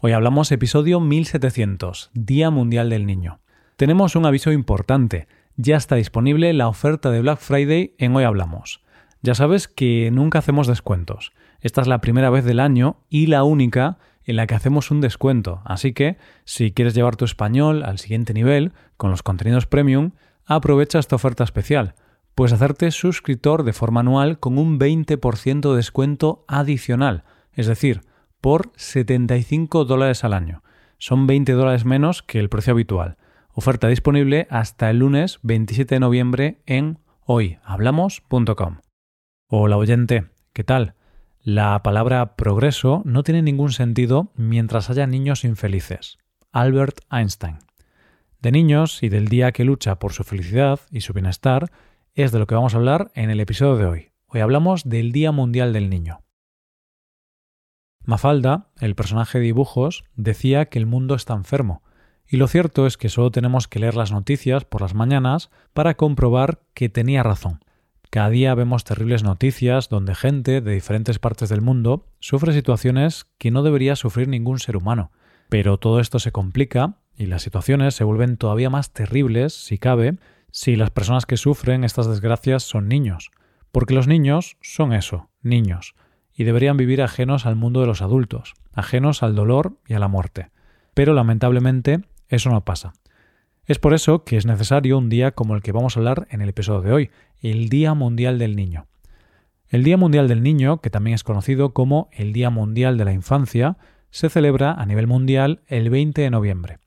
Hoy hablamos episodio 1700, Día Mundial del Niño. Tenemos un aviso importante. Ya está disponible la oferta de Black Friday en Hoy Hablamos. Ya sabes que nunca hacemos descuentos. Esta es la primera vez del año y la única en la que hacemos un descuento. Así que, si quieres llevar tu español al siguiente nivel, con los contenidos premium, aprovecha esta oferta especial. Puedes hacerte suscriptor de forma anual con un 20% de descuento adicional. Es decir, por 75 dólares al año. Son 20 dólares menos que el precio habitual. Oferta disponible hasta el lunes 27 de noviembre en hoyhablamos.com. Hola oyente, ¿qué tal? La palabra progreso no tiene ningún sentido mientras haya niños infelices. Albert Einstein. De niños y del día que lucha por su felicidad y su bienestar es de lo que vamos a hablar en el episodio de hoy. Hoy hablamos del Día Mundial del Niño. Mafalda, el personaje de dibujos, decía que el mundo está enfermo, y lo cierto es que solo tenemos que leer las noticias por las mañanas para comprobar que tenía razón. Cada día vemos terribles noticias donde gente de diferentes partes del mundo sufre situaciones que no debería sufrir ningún ser humano. Pero todo esto se complica y las situaciones se vuelven todavía más terribles, si cabe, si las personas que sufren estas desgracias son niños. Porque los niños son eso, niños y deberían vivir ajenos al mundo de los adultos, ajenos al dolor y a la muerte. Pero lamentablemente eso no pasa. Es por eso que es necesario un día como el que vamos a hablar en el episodio de hoy, el Día Mundial del Niño. El Día Mundial del Niño, que también es conocido como el Día Mundial de la Infancia, se celebra a nivel mundial el 20 de noviembre.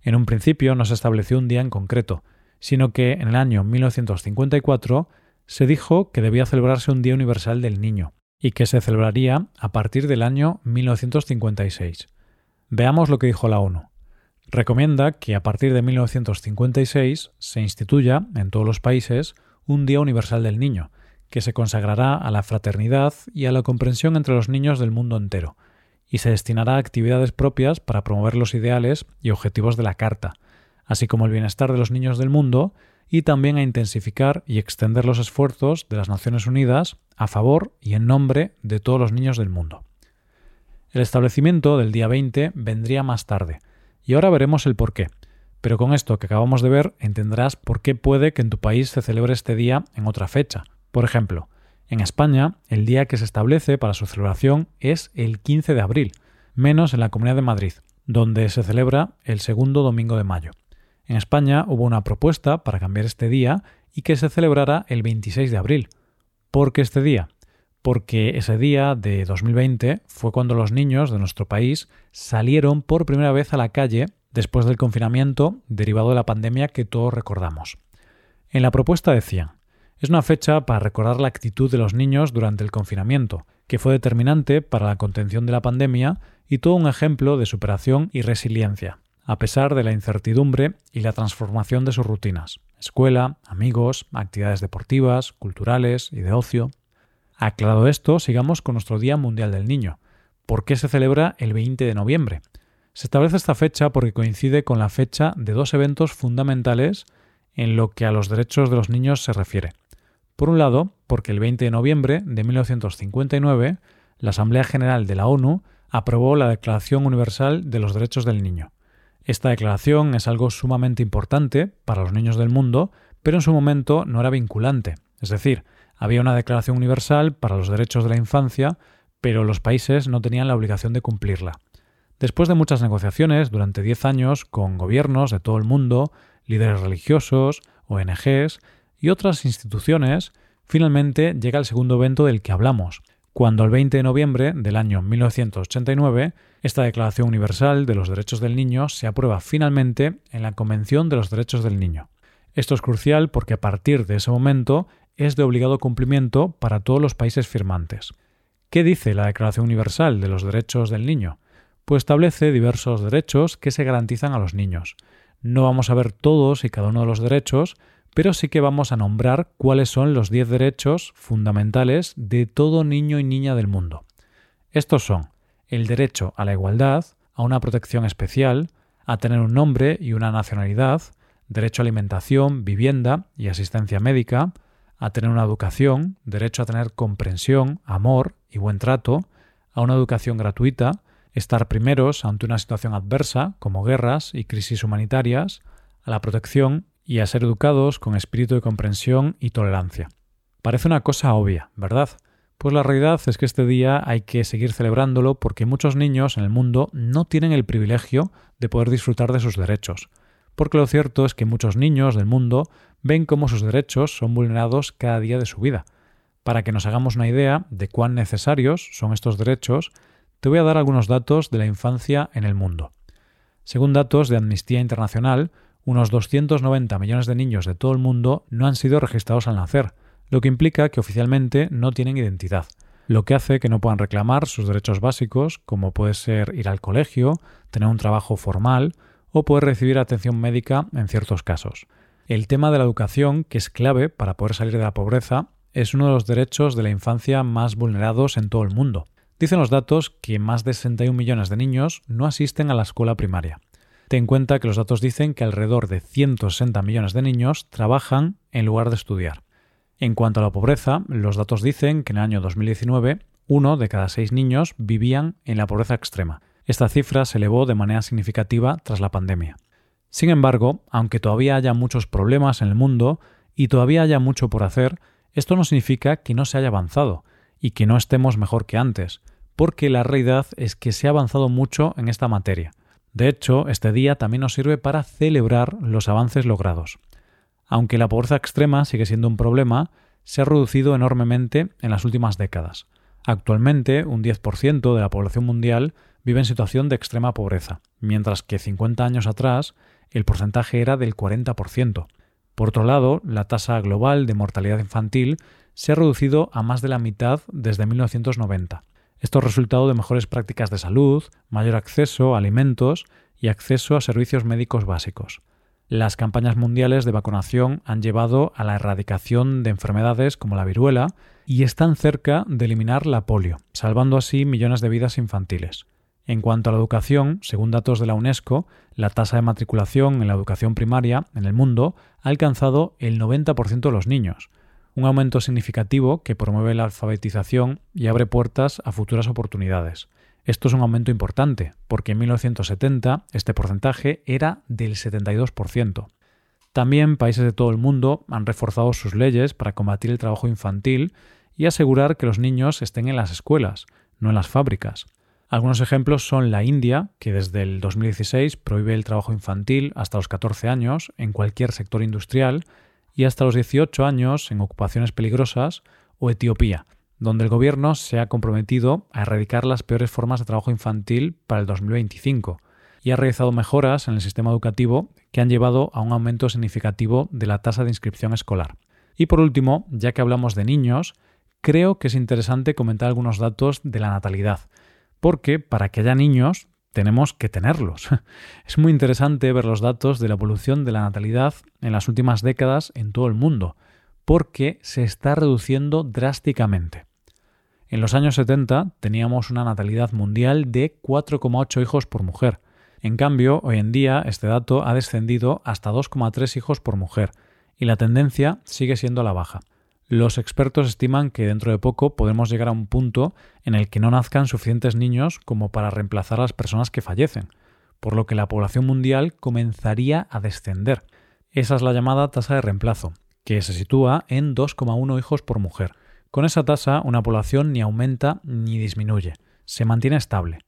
En un principio no se estableció un día en concreto, sino que en el año 1954 se dijo que debía celebrarse un Día Universal del Niño, y que se celebraría a partir del año 1956. Veamos lo que dijo la ONU. Recomienda que a partir de 1956 se instituya en todos los países un Día Universal del Niño, que se consagrará a la fraternidad y a la comprensión entre los niños del mundo entero, y se destinará a actividades propias para promover los ideales y objetivos de la Carta, así como el bienestar de los niños del mundo y también a intensificar y extender los esfuerzos de las Naciones Unidas a favor y en nombre de todos los niños del mundo. El establecimiento del día 20 vendría más tarde, y ahora veremos el por qué. Pero con esto que acabamos de ver entenderás por qué puede que en tu país se celebre este día en otra fecha. Por ejemplo, en España, el día que se establece para su celebración es el 15 de abril, menos en la Comunidad de Madrid, donde se celebra el segundo domingo de mayo. En España hubo una propuesta para cambiar este día y que se celebrara el 26 de abril. ¿Por qué este día? Porque ese día de 2020 fue cuando los niños de nuestro país salieron por primera vez a la calle después del confinamiento derivado de la pandemia que todos recordamos. En la propuesta decían, es una fecha para recordar la actitud de los niños durante el confinamiento, que fue determinante para la contención de la pandemia y todo un ejemplo de superación y resiliencia a pesar de la incertidumbre y la transformación de sus rutinas, escuela, amigos, actividades deportivas, culturales y de ocio. Aclarado esto, sigamos con nuestro Día Mundial del Niño. ¿Por qué se celebra el 20 de noviembre? Se establece esta fecha porque coincide con la fecha de dos eventos fundamentales en lo que a los derechos de los niños se refiere. Por un lado, porque el 20 de noviembre de 1959 la Asamblea General de la ONU aprobó la Declaración Universal de los Derechos del Niño. Esta declaración es algo sumamente importante para los niños del mundo, pero en su momento no era vinculante. Es decir, había una declaración universal para los derechos de la infancia, pero los países no tenían la obligación de cumplirla. Después de muchas negociaciones durante diez años con gobiernos de todo el mundo, líderes religiosos, ONGs y otras instituciones, finalmente llega el segundo evento del que hablamos, cuando el 20 de noviembre del año 1989 esta Declaración Universal de los Derechos del Niño se aprueba finalmente en la Convención de los Derechos del Niño. Esto es crucial porque a partir de ese momento es de obligado cumplimiento para todos los países firmantes. ¿Qué dice la Declaración Universal de los Derechos del Niño? Pues establece diversos derechos que se garantizan a los niños. No vamos a ver todos y cada uno de los derechos, pero sí que vamos a nombrar cuáles son los 10 derechos fundamentales de todo niño y niña del mundo. Estos son el derecho a la igualdad, a una protección especial, a tener un nombre y una nacionalidad, derecho a alimentación, vivienda y asistencia médica, a tener una educación, derecho a tener comprensión, amor y buen trato, a una educación gratuita, estar primeros ante una situación adversa, como guerras y crisis humanitarias, a la protección y a ser educados con espíritu de comprensión y tolerancia. Parece una cosa obvia, ¿verdad? Pues la realidad es que este día hay que seguir celebrándolo porque muchos niños en el mundo no tienen el privilegio de poder disfrutar de sus derechos. Porque lo cierto es que muchos niños del mundo ven cómo sus derechos son vulnerados cada día de su vida. Para que nos hagamos una idea de cuán necesarios son estos derechos, te voy a dar algunos datos de la infancia en el mundo. Según datos de Amnistía Internacional, unos 290 millones de niños de todo el mundo no han sido registrados al nacer, lo que implica que oficialmente no tienen identidad, lo que hace que no puedan reclamar sus derechos básicos, como puede ser ir al colegio, tener un trabajo formal o poder recibir atención médica en ciertos casos. El tema de la educación, que es clave para poder salir de la pobreza, es uno de los derechos de la infancia más vulnerados en todo el mundo. Dicen los datos que más de 61 millones de niños no asisten a la escuela primaria. Ten en cuenta que los datos dicen que alrededor de 160 millones de niños trabajan en lugar de estudiar. En cuanto a la pobreza, los datos dicen que en el año 2019 uno de cada seis niños vivían en la pobreza extrema. Esta cifra se elevó de manera significativa tras la pandemia. Sin embargo, aunque todavía haya muchos problemas en el mundo y todavía haya mucho por hacer, esto no significa que no se haya avanzado y que no estemos mejor que antes porque la realidad es que se ha avanzado mucho en esta materia. De hecho, este día también nos sirve para celebrar los avances logrados. Aunque la pobreza extrema sigue siendo un problema, se ha reducido enormemente en las últimas décadas. Actualmente, un 10% de la población mundial vive en situación de extrema pobreza, mientras que 50 años atrás el porcentaje era del 40%. Por otro lado, la tasa global de mortalidad infantil se ha reducido a más de la mitad desde 1990. Esto es resultado de mejores prácticas de salud, mayor acceso a alimentos y acceso a servicios médicos básicos. Las campañas mundiales de vacunación han llevado a la erradicación de enfermedades como la viruela y están cerca de eliminar la polio, salvando así millones de vidas infantiles. En cuanto a la educación, según datos de la UNESCO, la tasa de matriculación en la educación primaria en el mundo ha alcanzado el 90% de los niños, un aumento significativo que promueve la alfabetización y abre puertas a futuras oportunidades. Esto es un aumento importante, porque en 1970 este porcentaje era del 72%. También países de todo el mundo han reforzado sus leyes para combatir el trabajo infantil y asegurar que los niños estén en las escuelas, no en las fábricas. Algunos ejemplos son la India, que desde el 2016 prohíbe el trabajo infantil hasta los 14 años en cualquier sector industrial y hasta los 18 años en ocupaciones peligrosas, o Etiopía, donde el gobierno se ha comprometido a erradicar las peores formas de trabajo infantil para el 2025 y ha realizado mejoras en el sistema educativo que han llevado a un aumento significativo de la tasa de inscripción escolar. Y por último, ya que hablamos de niños, creo que es interesante comentar algunos datos de la natalidad, porque para que haya niños tenemos que tenerlos. Es muy interesante ver los datos de la evolución de la natalidad en las últimas décadas en todo el mundo, porque se está reduciendo drásticamente. En los años 70 teníamos una natalidad mundial de 4,8 hijos por mujer. En cambio, hoy en día este dato ha descendido hasta 2,3 hijos por mujer, y la tendencia sigue siendo a la baja. Los expertos estiman que dentro de poco podemos llegar a un punto en el que no nazcan suficientes niños como para reemplazar a las personas que fallecen, por lo que la población mundial comenzaría a descender. Esa es la llamada tasa de reemplazo, que se sitúa en 2,1 hijos por mujer. Con esa tasa, una población ni aumenta ni disminuye, se mantiene estable.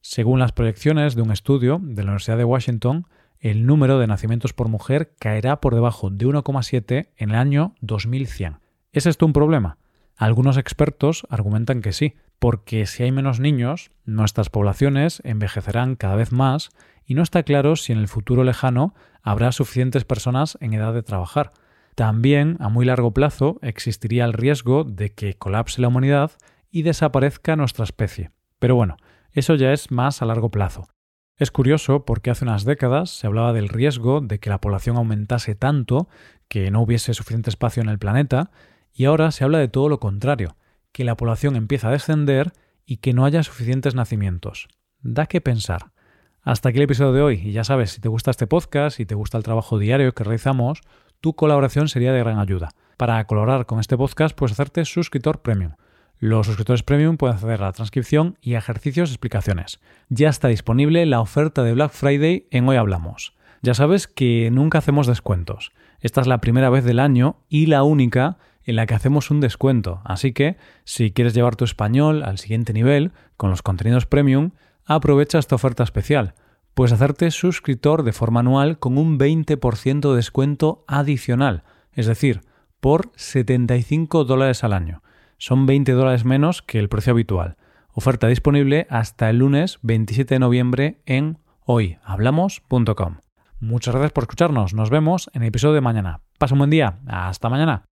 Según las proyecciones de un estudio de la Universidad de Washington, el número de nacimientos por mujer caerá por debajo de 1,7 en el año 2100 ¿Es esto un problema? Algunos expertos argumentan que sí, porque si hay menos niños, nuestras poblaciones envejecerán cada vez más y no está claro si en el futuro lejano habrá suficientes personas en edad de trabajar. También, a muy largo plazo, existiría el riesgo de que colapse la humanidad y desaparezca nuestra especie. Pero bueno, eso ya es más a largo plazo. Es curioso porque hace unas décadas se hablaba del riesgo de que la población aumentase tanto que no hubiese suficiente espacio en el planeta y ahora se habla de todo lo contrario, que la población empieza a descender y que no haya suficientes nacimientos. Da que pensar. Hasta aquí el episodio de hoy, y ya sabes, si te gusta este podcast y te gusta el trabajo diario que realizamos, tu colaboración sería de gran ayuda. Para colaborar con este podcast puedes hacerte suscriptor premium. Los suscriptores premium pueden acceder a la transcripción y ejercicios explicaciones. Ya está disponible la oferta de Black Friday en Hoy Hablamos. Ya sabes que nunca hacemos descuentos. Esta es la primera vez del año y la única en la que hacemos un descuento. Así que, si quieres llevar tu español al siguiente nivel con los contenidos premium, aprovecha esta oferta especial. Puedes hacerte suscriptor de forma anual con un 20% de descuento adicional, es decir, por 75 dólares al año son 20 dólares menos que el precio habitual. Oferta disponible hasta el lunes 27 de noviembre en hoyhablamos.com. Muchas gracias por escucharnos. Nos vemos en el episodio de mañana. Pasa un buen día. Hasta mañana.